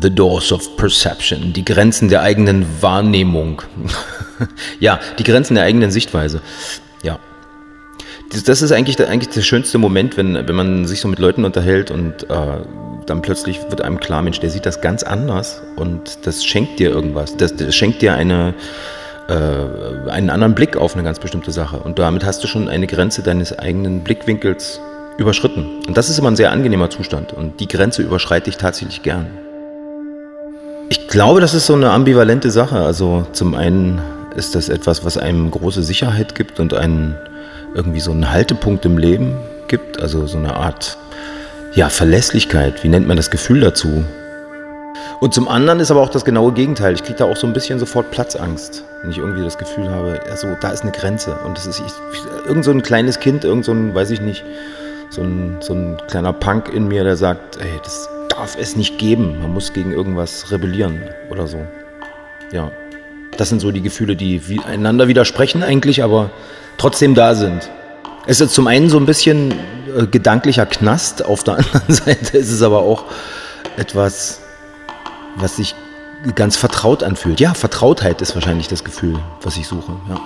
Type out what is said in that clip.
The Doors of Perception, die Grenzen der eigenen Wahrnehmung. ja, die Grenzen der eigenen Sichtweise. Ja. Das ist eigentlich der, eigentlich der schönste Moment, wenn, wenn man sich so mit Leuten unterhält und äh, dann plötzlich wird einem klar, Mensch, der sieht das ganz anders und das schenkt dir irgendwas. Das, das schenkt dir eine, äh, einen anderen Blick auf eine ganz bestimmte Sache. Und damit hast du schon eine Grenze deines eigenen Blickwinkels überschritten. Und das ist immer ein sehr angenehmer Zustand. Und die Grenze überschreite ich tatsächlich gern. Ich glaube, das ist so eine ambivalente Sache. Also zum einen ist das etwas, was einem große Sicherheit gibt und einen irgendwie so einen Haltepunkt im Leben gibt. Also so eine Art ja, Verlässlichkeit. Wie nennt man das Gefühl dazu? Und zum anderen ist aber auch das genaue Gegenteil. Ich kriege da auch so ein bisschen sofort Platzangst, wenn ich irgendwie das Gefühl habe, also da ist eine Grenze. Und das ist ich, irgend so ein kleines Kind, irgend so ein, weiß ich nicht, so ein, so ein kleiner Punk in mir, der sagt, ey, das darf es nicht geben. Man muss gegen irgendwas rebellieren oder so. Ja. Das sind so die Gefühle, die einander widersprechen eigentlich, aber trotzdem da sind. Es ist zum einen so ein bisschen äh, gedanklicher Knast, auf der anderen Seite ist es aber auch etwas, was sich ganz vertraut anfühlt. Ja, Vertrautheit ist wahrscheinlich das Gefühl, was ich suche. Ja.